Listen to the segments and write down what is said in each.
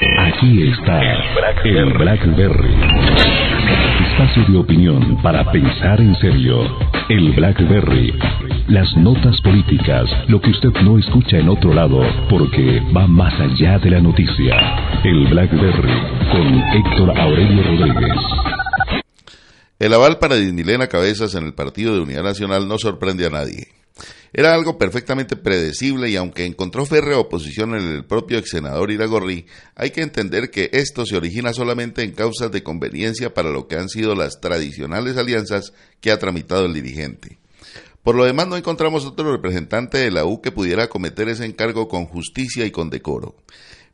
Aquí está el Blackberry. Espacio de opinión para pensar en serio. El Blackberry. Las notas políticas, lo que usted no escucha en otro lado, porque va más allá de la noticia. El Blackberry con Héctor Aurelio Rodríguez. El aval para Disnilena Cabezas en el Partido de Unidad Nacional no sorprende a nadie. Era algo perfectamente predecible y aunque encontró férrea oposición en el propio ex senador Iragorri, hay que entender que esto se origina solamente en causas de conveniencia para lo que han sido las tradicionales alianzas que ha tramitado el dirigente. Por lo demás, no encontramos otro representante de la U que pudiera acometer ese encargo con justicia y con decoro.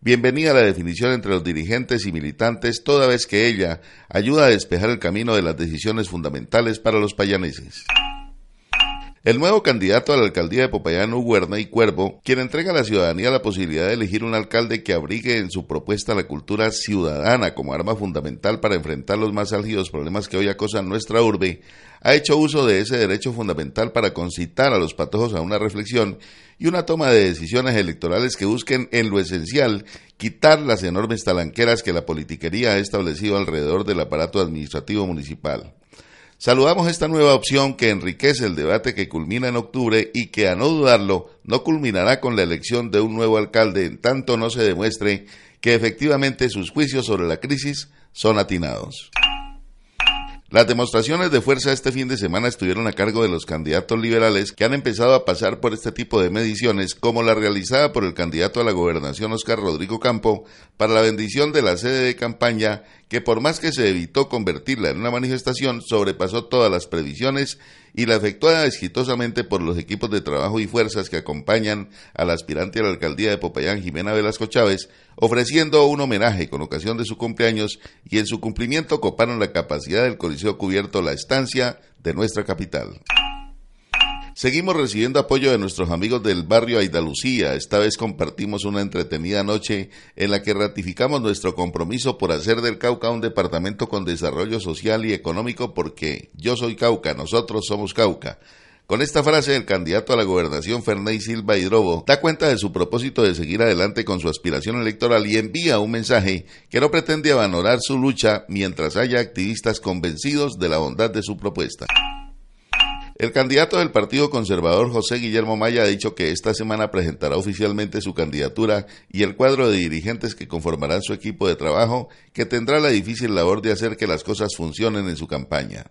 Bienvenida a la definición entre los dirigentes y militantes, toda vez que ella ayuda a despejar el camino de las decisiones fundamentales para los payaneses. El nuevo candidato a la alcaldía de Popayán, Huerna y Cuervo, quien entrega a la ciudadanía la posibilidad de elegir un alcalde que abrigue en su propuesta la cultura ciudadana como arma fundamental para enfrentar los más álgidos problemas que hoy acosan nuestra urbe, ha hecho uso de ese derecho fundamental para concitar a los patojos a una reflexión y una toma de decisiones electorales que busquen en lo esencial quitar las enormes talanqueras que la politiquería ha establecido alrededor del aparato administrativo municipal. Saludamos esta nueva opción que enriquece el debate que culmina en octubre y que, a no dudarlo, no culminará con la elección de un nuevo alcalde en tanto no se demuestre que efectivamente sus juicios sobre la crisis son atinados. Las demostraciones de fuerza este fin de semana estuvieron a cargo de los candidatos liberales que han empezado a pasar por este tipo de mediciones, como la realizada por el candidato a la gobernación Oscar Rodrigo Campo para la bendición de la sede de campaña, que por más que se evitó convertirla en una manifestación, sobrepasó todas las previsiones y la efectuada exitosamente por los equipos de trabajo y fuerzas que acompañan al aspirante a la alcaldía de Popayán, Jimena Velasco Chávez, ofreciendo un homenaje con ocasión de su cumpleaños y en su cumplimiento coparon la capacidad del Coliseo Cubierto La Estancia de nuestra capital. Seguimos recibiendo apoyo de nuestros amigos del barrio Aidalucía. Esta vez compartimos una entretenida noche en la que ratificamos nuestro compromiso por hacer del Cauca un departamento con desarrollo social y económico porque yo soy Cauca, nosotros somos Cauca. Con esta frase, el candidato a la gobernación Ferney Silva Hidrobo da cuenta de su propósito de seguir adelante con su aspiración electoral y envía un mensaje que no pretende abandonar su lucha mientras haya activistas convencidos de la bondad de su propuesta. El candidato del Partido Conservador José Guillermo Maya ha dicho que esta semana presentará oficialmente su candidatura y el cuadro de dirigentes que conformarán su equipo de trabajo, que tendrá la difícil labor de hacer que las cosas funcionen en su campaña.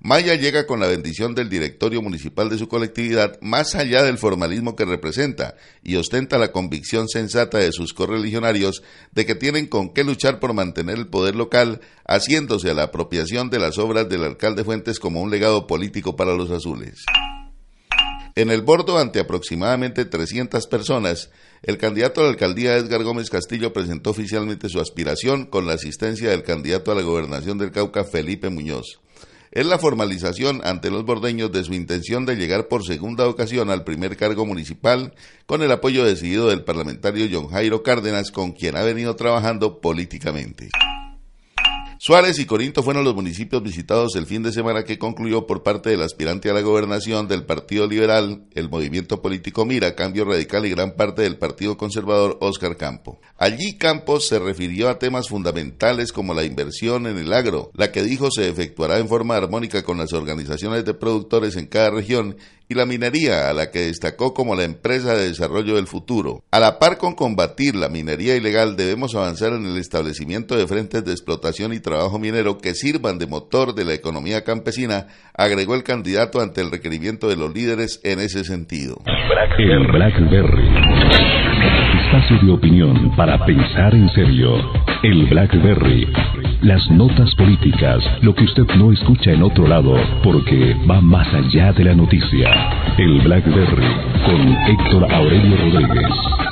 Maya llega con la bendición del directorio municipal de su colectividad más allá del formalismo que representa y ostenta la convicción sensata de sus correligionarios de que tienen con qué luchar por mantener el poder local, haciéndose a la apropiación de las obras del alcalde Fuentes como un legado político para los azules. En el bordo, ante aproximadamente 300 personas, el candidato a la alcaldía Edgar Gómez Castillo presentó oficialmente su aspiración con la asistencia del candidato a la gobernación del Cauca, Felipe Muñoz es la formalización ante los bordeños de su intención de llegar por segunda ocasión al primer cargo municipal con el apoyo decidido del parlamentario John Jairo Cárdenas con quien ha venido trabajando políticamente. Suárez y Corinto fueron los municipios visitados el fin de semana que concluyó por parte del aspirante a la gobernación del Partido Liberal, el movimiento político Mira, Cambio Radical y gran parte del Partido Conservador Óscar Campo. Allí Campos se refirió a temas fundamentales como la inversión en el agro, la que dijo se efectuará en forma armónica con las organizaciones de productores en cada región y la minería, a la que destacó como la empresa de desarrollo del futuro. A la par con combatir la minería ilegal, debemos avanzar en el establecimiento de frentes de explotación y trabajo minero que sirvan de motor de la economía campesina, agregó el candidato ante el requerimiento de los líderes en ese sentido. El Blackberry. Espacio de opinión para pensar en serio. El Blackberry. Las notas políticas, lo que usted no escucha en otro lado, porque va más allá de la noticia. El Blackberry con Héctor Aurelio Rodríguez.